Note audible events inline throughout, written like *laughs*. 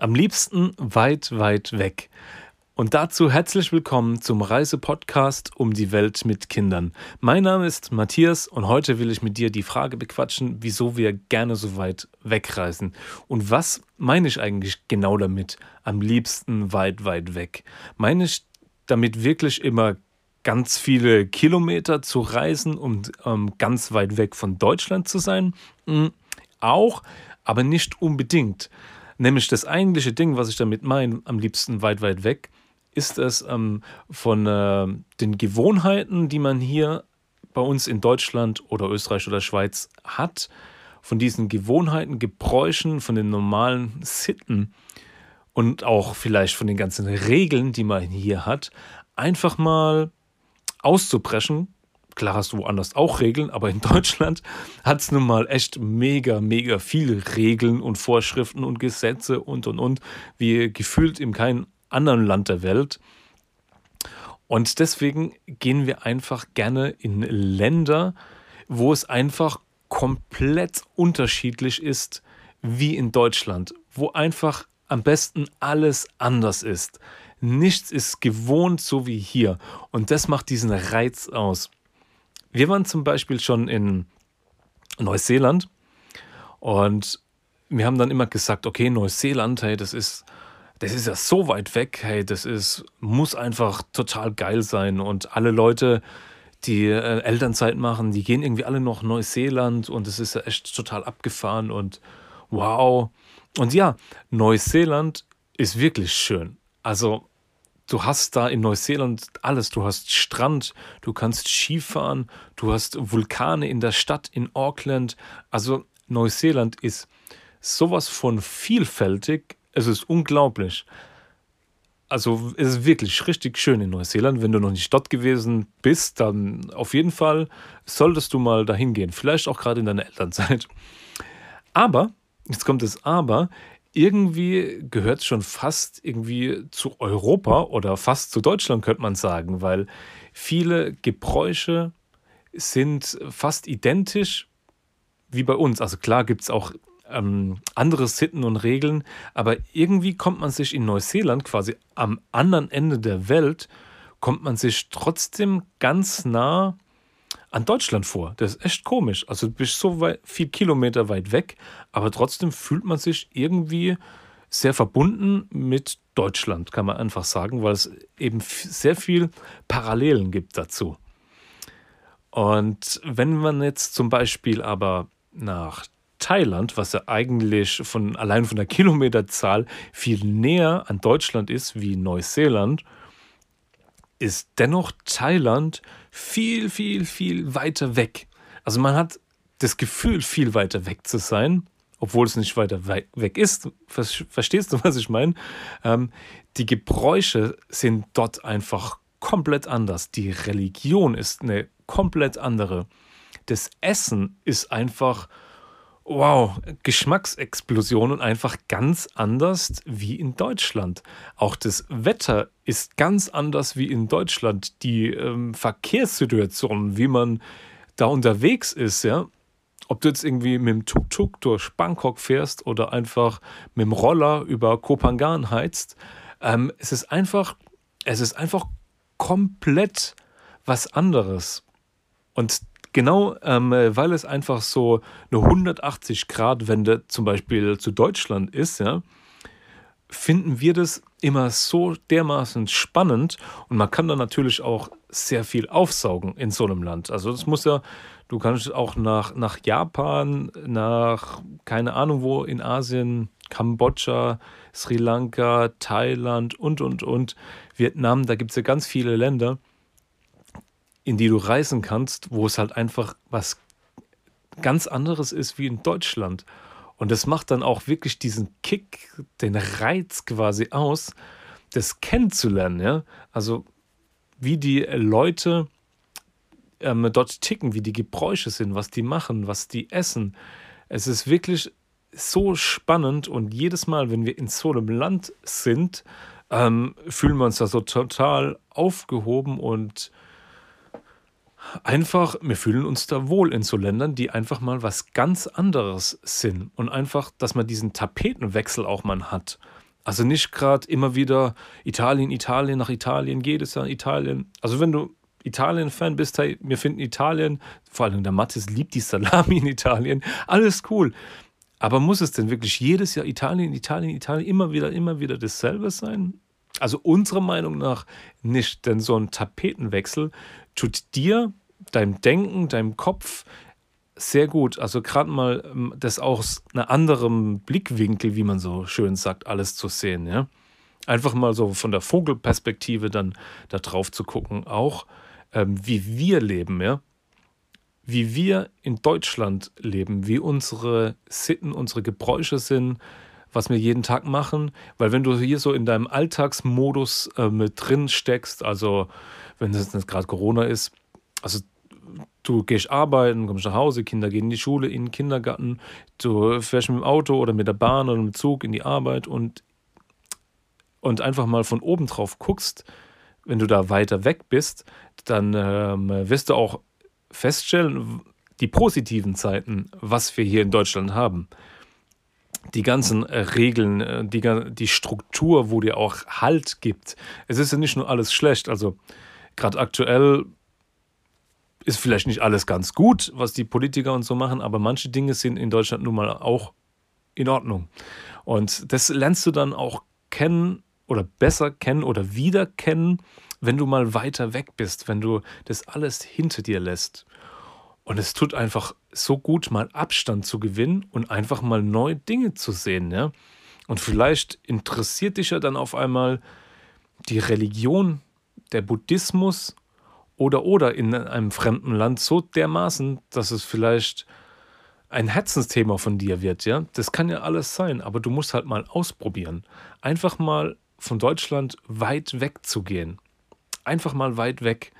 Am liebsten weit, weit weg. Und dazu herzlich willkommen zum Reisepodcast um die Welt mit Kindern. Mein Name ist Matthias und heute will ich mit dir die Frage bequatschen, wieso wir gerne so weit wegreisen. Und was meine ich eigentlich genau damit? Am liebsten weit, weit weg. Meine ich damit wirklich immer ganz viele Kilometer zu reisen, um ähm, ganz weit weg von Deutschland zu sein? Mhm. Auch, aber nicht unbedingt. Nämlich das eigentliche Ding, was ich damit meine, am liebsten weit, weit weg, ist es ähm, von äh, den Gewohnheiten, die man hier bei uns in Deutschland oder Österreich oder Schweiz hat, von diesen Gewohnheiten, Gebräuchen, von den normalen Sitten und auch vielleicht von den ganzen Regeln, die man hier hat, einfach mal auszubrechen Klar hast du woanders auch Regeln, aber in *laughs* Deutschland hat es nun mal echt mega, mega viele Regeln und Vorschriften und Gesetze und und und, wie gefühlt in keinem anderen Land der Welt. Und deswegen gehen wir einfach gerne in Länder, wo es einfach komplett unterschiedlich ist wie in Deutschland, wo einfach am besten alles anders ist. Nichts ist gewohnt so wie hier. Und das macht diesen Reiz aus. Wir waren zum Beispiel schon in Neuseeland und wir haben dann immer gesagt, okay, Neuseeland, hey, das ist, das ist ja so weit weg, hey, das ist, muss einfach total geil sein. Und alle Leute, die äh, Elternzeit machen, die gehen irgendwie alle noch Neuseeland und es ist ja echt total abgefahren und wow. Und ja, Neuseeland ist wirklich schön. Also du hast da in Neuseeland alles. Du hast Strand, du kannst Skifahren, du hast Vulkane in der Stadt in Auckland. Also Neuseeland ist sowas von vielfältig. Es ist unglaublich. Also es ist wirklich richtig schön in Neuseeland. Wenn du noch nicht dort gewesen bist, dann auf jeden Fall solltest du mal dahin gehen. Vielleicht auch gerade in deiner Elternzeit. Aber, jetzt kommt das Aber, irgendwie gehört es schon fast irgendwie zu Europa oder fast zu Deutschland, könnte man sagen, weil viele Gebräuche sind fast identisch wie bei uns. Also klar gibt es auch ähm, andere Sitten und Regeln, aber irgendwie kommt man sich in Neuseeland, quasi am anderen Ende der Welt, kommt man sich trotzdem ganz nah an Deutschland vor. Das ist echt komisch. Also du bist so weit, viel Kilometer weit weg, aber trotzdem fühlt man sich irgendwie sehr verbunden mit Deutschland, kann man einfach sagen, weil es eben sehr viel Parallelen gibt dazu. Und wenn man jetzt zum Beispiel aber nach Thailand, was ja eigentlich von allein von der Kilometerzahl viel näher an Deutschland ist wie Neuseeland, ist dennoch Thailand viel, viel, viel weiter weg. Also man hat das Gefühl, viel weiter weg zu sein, obwohl es nicht weiter weg ist. Verstehst du, was ich meine? Ähm, die Gebräuche sind dort einfach komplett anders. Die Religion ist eine komplett andere. Das Essen ist einfach wow, Geschmacksexplosion und einfach ganz anders wie in Deutschland. Auch das Wetter ist ganz anders wie in Deutschland. Die ähm, Verkehrssituation, wie man da unterwegs ist, ja. Ob du jetzt irgendwie mit dem Tuk-Tuk durch Bangkok fährst oder einfach mit dem Roller über Kopangan heizt, ähm, es ist einfach, es ist einfach komplett was anderes. Und Genau, ähm, weil es einfach so eine 180-Grad-Wende zum Beispiel zu Deutschland ist, ja, finden wir das immer so dermaßen spannend und man kann da natürlich auch sehr viel aufsaugen in so einem Land. Also das muss ja, du kannst auch nach, nach Japan, nach keine Ahnung wo in Asien, Kambodscha, Sri Lanka, Thailand und, und, und, Vietnam, da gibt es ja ganz viele Länder in die du reisen kannst, wo es halt einfach was ganz anderes ist wie in Deutschland. Und das macht dann auch wirklich diesen Kick, den Reiz quasi aus, das kennenzulernen. Ja? Also wie die Leute ähm, dort ticken, wie die Gebräuche sind, was die machen, was die essen. Es ist wirklich so spannend und jedes Mal, wenn wir in so einem Land sind, ähm, fühlen wir uns da so total aufgehoben und einfach, wir fühlen uns da wohl in so Ländern, die einfach mal was ganz anderes sind. Und einfach, dass man diesen Tapetenwechsel auch mal hat. Also nicht gerade immer wieder Italien, Italien, nach Italien, jedes Jahr Italien. Also wenn du Italien-Fan bist, hey, wir finden Italien, vor allem der Mathis liebt die Salami in Italien, alles cool. Aber muss es denn wirklich jedes Jahr Italien, Italien, Italien immer wieder, immer wieder dasselbe sein? Also unserer Meinung nach nicht, denn so ein Tapetenwechsel tut dir, deinem Denken, deinem Kopf sehr gut. Also gerade mal ähm, das aus einem anderen Blickwinkel, wie man so schön sagt, alles zu sehen. Ja? Einfach mal so von der Vogelperspektive dann da drauf zu gucken, auch ähm, wie wir leben, ja wie wir in Deutschland leben, wie unsere Sitten, unsere Gebräuche sind, was wir jeden Tag machen. Weil wenn du hier so in deinem Alltagsmodus äh, mit drin steckst, also wenn es jetzt gerade Corona ist, also du gehst arbeiten, kommst nach Hause, Kinder gehen in die Schule, in den Kindergarten, du fährst mit dem Auto oder mit der Bahn oder mit dem Zug in die Arbeit und, und einfach mal von oben drauf guckst, wenn du da weiter weg bist, dann ähm, wirst du auch feststellen, die positiven Zeiten, was wir hier in Deutschland haben. Die ganzen äh, Regeln, äh, die, die Struktur, wo dir auch Halt gibt. Es ist ja nicht nur alles schlecht. Also gerade aktuell ist vielleicht nicht alles ganz gut, was die Politiker und so machen, aber manche Dinge sind in Deutschland nun mal auch in Ordnung. Und das lernst du dann auch kennen oder besser kennen oder wieder kennen, wenn du mal weiter weg bist, wenn du das alles hinter dir lässt. Und es tut einfach so gut, mal Abstand zu gewinnen und einfach mal neue Dinge zu sehen. Ja? Und vielleicht interessiert dich ja dann auf einmal die Religion, der Buddhismus oder oder in einem fremden Land so dermaßen, dass es vielleicht ein Herzensthema von dir wird, ja? Das kann ja alles sein, aber du musst halt mal ausprobieren. Einfach mal von Deutschland weit weg zu gehen einfach mal weit weg.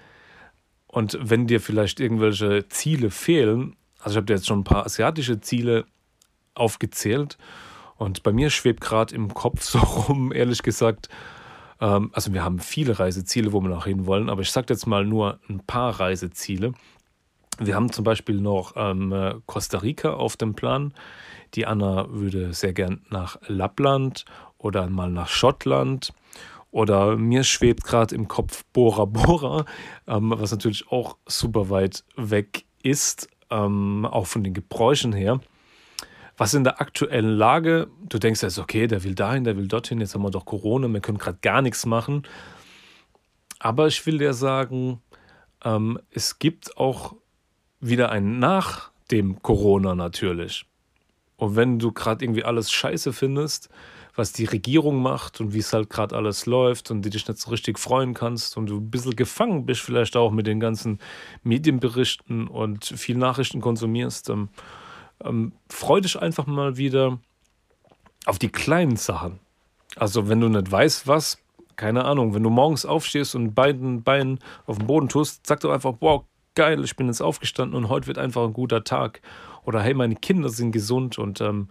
Und wenn dir vielleicht irgendwelche Ziele fehlen, also ich habe dir jetzt schon ein paar asiatische Ziele aufgezählt und bei mir schwebt gerade im Kopf *laughs* so rum, ehrlich gesagt, ähm, also wir haben viele Reiseziele, wo wir noch hin wollen, aber ich sage jetzt mal nur ein paar Reiseziele. Wir haben zum Beispiel noch ähm, Costa Rica auf dem Plan. Die Anna würde sehr gern nach Lappland oder mal nach Schottland. Oder mir schwebt gerade im Kopf Bora Bora, ähm, was natürlich auch super weit weg ist, ähm, auch von den Gebräuchen her. Was in der aktuellen Lage, du denkst jetzt, okay, der will dahin, der will dorthin, jetzt haben wir doch Corona, wir können gerade gar nichts machen. Aber ich will dir sagen, ähm, es gibt auch wieder ein Nach dem Corona natürlich. Und wenn du gerade irgendwie alles scheiße findest, was die Regierung macht und wie es halt gerade alles läuft und du dich nicht so richtig freuen kannst und du ein bisschen gefangen bist, vielleicht auch mit den ganzen Medienberichten und viel Nachrichten konsumierst, ähm, ähm, freu dich einfach mal wieder auf die kleinen Sachen. Also, wenn du nicht weißt, was, keine Ahnung, wenn du morgens aufstehst und beiden Beinen auf dem Boden tust, sag doch einfach, wow, geil, ich bin jetzt aufgestanden und heute wird einfach ein guter Tag. Oder hey, meine Kinder sind gesund und ähm,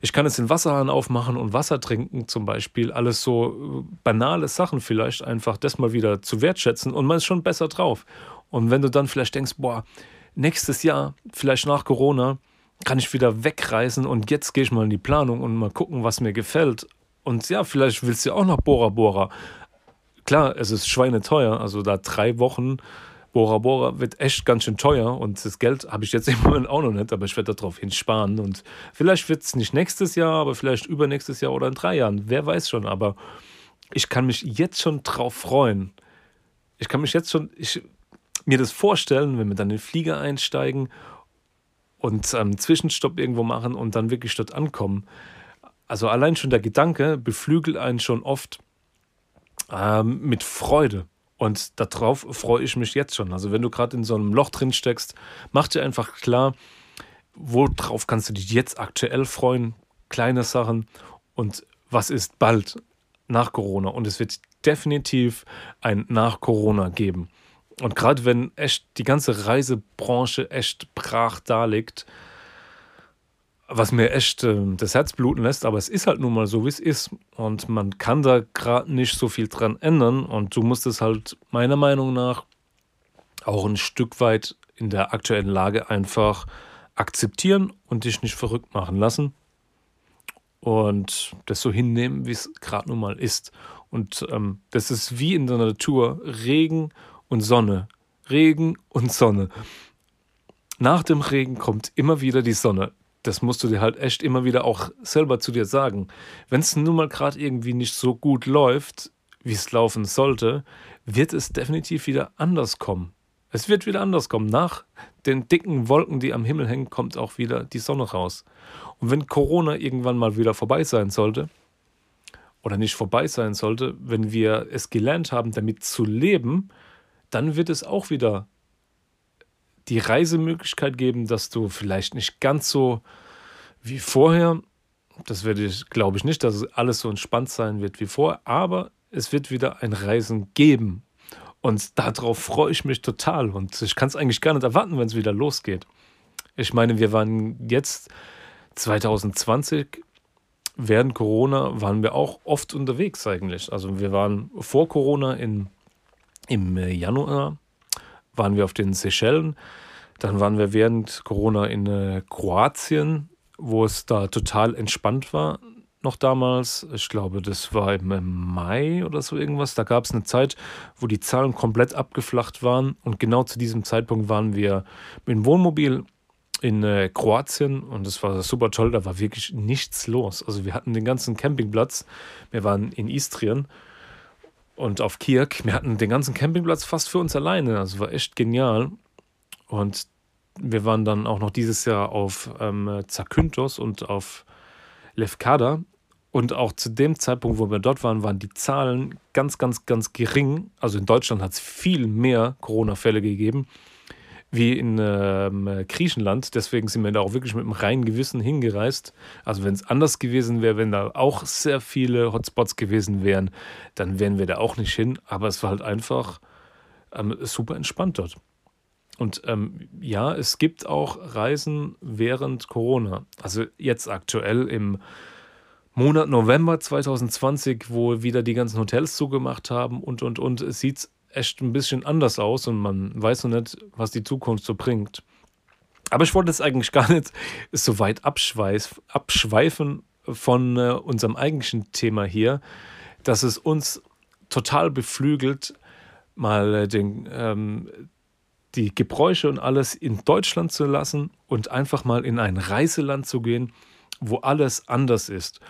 ich kann jetzt den Wasserhahn aufmachen und Wasser trinken zum Beispiel. Alles so äh, banale Sachen vielleicht einfach das mal wieder zu wertschätzen und man ist schon besser drauf. Und wenn du dann vielleicht denkst, boah, nächstes Jahr, vielleicht nach Corona, kann ich wieder wegreisen und jetzt gehe ich mal in die Planung und mal gucken, was mir gefällt. Und ja, vielleicht willst du auch nach Bora Bora. Klar, es ist schweineteuer, also da drei Wochen Bora Bora wird echt ganz schön teuer und das Geld habe ich jetzt im Moment auch noch nicht, aber ich werde darauf hinsparen und vielleicht wird es nicht nächstes Jahr, aber vielleicht übernächstes Jahr oder in drei Jahren, wer weiß schon, aber ich kann mich jetzt schon drauf freuen. Ich kann mich jetzt schon, ich, mir das vorstellen, wenn wir dann in den Flieger einsteigen und einen Zwischenstopp irgendwo machen und dann wirklich dort ankommen. Also allein schon der Gedanke beflügelt einen schon oft ähm, mit Freude. Und darauf freue ich mich jetzt schon. Also wenn du gerade in so einem Loch drin steckst, mach dir einfach klar, worauf kannst du dich jetzt aktuell freuen, kleine Sachen und was ist bald nach Corona. Und es wird definitiv ein nach Corona geben. Und gerade wenn echt die ganze Reisebranche echt brach da liegt, was mir echt äh, das Herz bluten lässt, aber es ist halt nun mal so, wie es ist. Und man kann da gerade nicht so viel dran ändern. Und du musst es halt meiner Meinung nach auch ein Stück weit in der aktuellen Lage einfach akzeptieren und dich nicht verrückt machen lassen. und das so hinnehmen, wie es gerade nun mal ist. Und ähm, das ist wie in der Natur Regen und Sonne. Regen und Sonne. Nach dem Regen kommt immer wieder die Sonne. Das musst du dir halt echt immer wieder auch selber zu dir sagen. Wenn es nun mal gerade irgendwie nicht so gut läuft, wie es laufen sollte, wird es definitiv wieder anders kommen. Es wird wieder anders kommen. Nach den dicken Wolken, die am Himmel hängen, kommt auch wieder die Sonne raus. Und wenn Corona irgendwann mal wieder vorbei sein sollte, oder nicht vorbei sein sollte, wenn wir es gelernt haben, damit zu leben, dann wird es auch wieder die Reisemöglichkeit geben, dass du vielleicht nicht ganz so wie vorher, das werde ich, glaube ich nicht, dass alles so entspannt sein wird wie vorher, aber es wird wieder ein Reisen geben. Und darauf freue ich mich total. Und ich kann es eigentlich gar nicht erwarten, wenn es wieder losgeht. Ich meine, wir waren jetzt 2020 während Corona waren wir auch oft unterwegs eigentlich. Also wir waren vor Corona in, im Januar, waren wir auf den Seychellen. Dann waren wir während Corona in äh, Kroatien, wo es da total entspannt war noch damals. Ich glaube, das war im Mai oder so irgendwas. Da gab es eine Zeit, wo die Zahlen komplett abgeflacht waren. Und genau zu diesem Zeitpunkt waren wir mit dem Wohnmobil in äh, Kroatien und das war super toll. Da war wirklich nichts los. Also wir hatten den ganzen Campingplatz. Wir waren in Istrien und auf Kirk. Wir hatten den ganzen Campingplatz fast für uns alleine. Also war echt genial. Und wir waren dann auch noch dieses Jahr auf ähm, Zakynthos und auf Lefkada. Und auch zu dem Zeitpunkt, wo wir dort waren, waren die Zahlen ganz, ganz, ganz gering. Also in Deutschland hat es viel mehr Corona-Fälle gegeben wie in ähm, Griechenland. Deswegen sind wir da auch wirklich mit einem reinen Gewissen hingereist. Also wenn es anders gewesen wäre, wenn da auch sehr viele Hotspots gewesen wären, dann wären wir da auch nicht hin. Aber es war halt einfach ähm, super entspannt dort. Und ähm, ja, es gibt auch Reisen während Corona. Also jetzt aktuell im Monat November 2020, wo wieder die ganzen Hotels zugemacht haben und und und, sieht es echt ein bisschen anders aus und man weiß noch nicht, was die Zukunft so bringt. Aber ich wollte jetzt eigentlich gar nicht so weit abschweifen von äh, unserem eigentlichen Thema hier, dass es uns total beflügelt, mal äh, den, ähm, die Gebräuche und alles in Deutschland zu lassen und einfach mal in ein Reiseland zu gehen, wo alles anders ist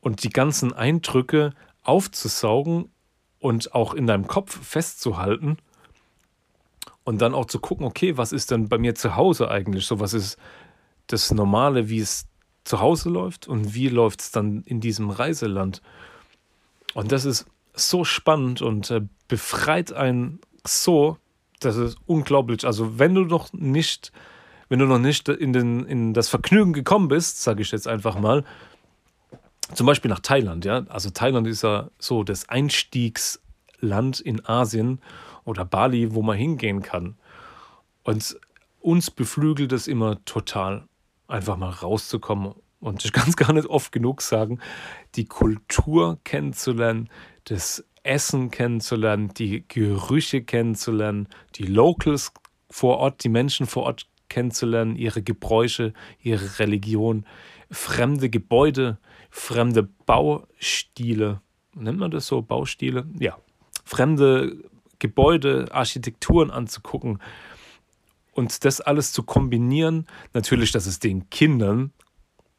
und die ganzen Eindrücke aufzusaugen und auch in deinem Kopf festzuhalten und dann auch zu gucken, okay, was ist denn bei mir zu Hause eigentlich so, was ist das Normale, wie es zu Hause läuft und wie läuft es dann in diesem Reiseland. Und das ist so spannend und äh, befreit einen so, das ist unglaublich. Also wenn du noch nicht, wenn du noch nicht in, den, in das Vergnügen gekommen bist, sage ich jetzt einfach mal, zum Beispiel nach Thailand, ja. Also Thailand ist ja so das Einstiegsland in Asien oder Bali, wo man hingehen kann. Und uns beflügelt es immer total, einfach mal rauszukommen. Und ich *laughs* kann es gar nicht oft genug sagen, die Kultur kennenzulernen, das Essen kennenzulernen, die Gerüche kennenzulernen, die Locals vor Ort, die Menschen vor Ort kennenzulernen, ihre Gebräuche, ihre Religion, fremde Gebäude fremde Baustile, nennt man das so, Baustile? Ja, fremde Gebäude, Architekturen anzugucken und das alles zu kombinieren. Natürlich, dass es den Kindern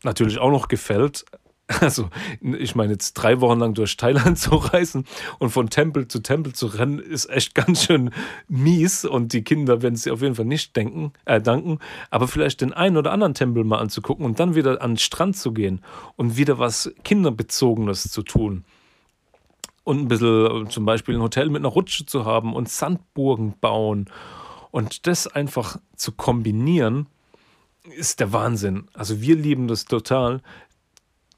natürlich auch noch gefällt, *laughs* also, ich meine, jetzt drei Wochen lang durch Thailand *laughs* zu reisen und von Tempel zu Tempel zu rennen, ist echt *laughs* ganz schön mies. Und die Kinder werden sie auf jeden Fall nicht denken, äh, danken. Aber vielleicht den einen oder anderen Tempel mal anzugucken und dann wieder an den Strand zu gehen und wieder was Kinderbezogenes zu tun. Und ein bisschen zum Beispiel ein Hotel mit einer Rutsche zu haben und Sandburgen bauen. Und das einfach zu kombinieren, ist der Wahnsinn. Also wir lieben das total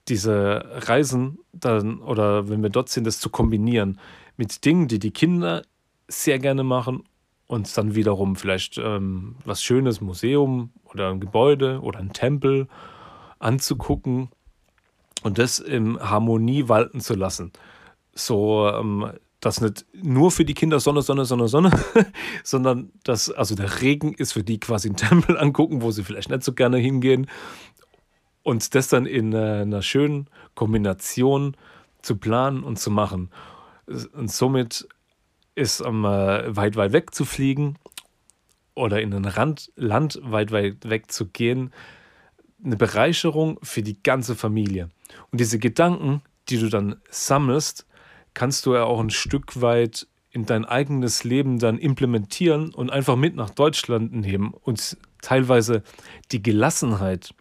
diese Reisen dann oder wenn wir dort sind, das zu kombinieren mit Dingen, die die Kinder sehr gerne machen und dann wiederum vielleicht ähm, was Schönes, Museum oder ein Gebäude oder ein Tempel anzugucken und das in Harmonie walten zu lassen. So, ähm, dass nicht nur für die Kinder Sonne, Sonne, Sonne, Sonne, *laughs* sondern dass, also der Regen ist für die quasi ein Tempel angucken, wo sie vielleicht nicht so gerne hingehen und das dann in einer schönen Kombination zu planen und zu machen. Und somit ist um, äh, weit, weit weg zu fliegen oder in ein Rand, Land weit, weit weg zu gehen, eine Bereicherung für die ganze Familie. Und diese Gedanken, die du dann sammelst, kannst du ja auch ein Stück weit in dein eigenes Leben dann implementieren und einfach mit nach Deutschland nehmen und teilweise die Gelassenheit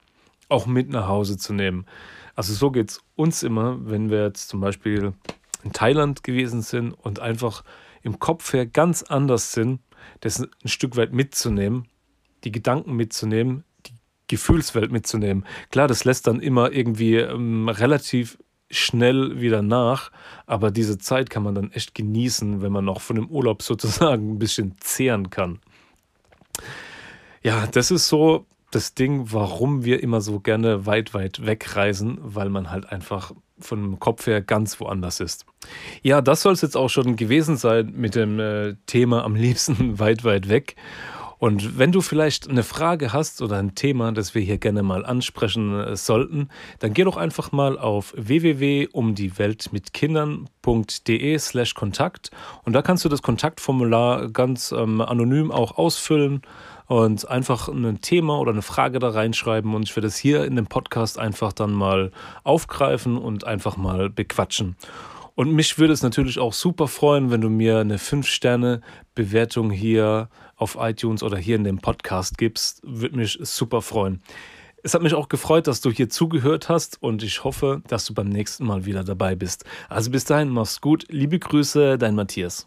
auch mit nach Hause zu nehmen. Also so geht es uns immer, wenn wir jetzt zum Beispiel in Thailand gewesen sind und einfach im Kopf her ganz anders sind, das ein Stück weit mitzunehmen, die Gedanken mitzunehmen, die Gefühlswelt mitzunehmen. Klar, das lässt dann immer irgendwie ähm, relativ schnell wieder nach, aber diese Zeit kann man dann echt genießen, wenn man noch von dem Urlaub *laughs* sozusagen ein bisschen zehren kann. Ja, das ist so das Ding, warum wir immer so gerne weit, weit wegreisen, weil man halt einfach von dem Kopf her ganz woanders ist. Ja, das soll es jetzt auch schon gewesen sein mit dem äh, Thema am liebsten *laughs* weit, weit weg. Und wenn du vielleicht eine Frage hast oder ein Thema, das wir hier gerne mal ansprechen äh, sollten, dann geh doch einfach mal auf www.umdieweltmitkindern.de slash Kontakt und da kannst du das Kontaktformular ganz ähm, anonym auch ausfüllen und einfach ein Thema oder eine Frage da reinschreiben und ich werde es hier in dem Podcast einfach dann mal aufgreifen und einfach mal bequatschen. Und mich würde es natürlich auch super freuen, wenn du mir eine 5-Sterne-Bewertung hier auf iTunes oder hier in dem Podcast gibst. Würde mich super freuen. Es hat mich auch gefreut, dass du hier zugehört hast und ich hoffe, dass du beim nächsten Mal wieder dabei bist. Also bis dahin, mach's gut. Liebe Grüße, dein Matthias.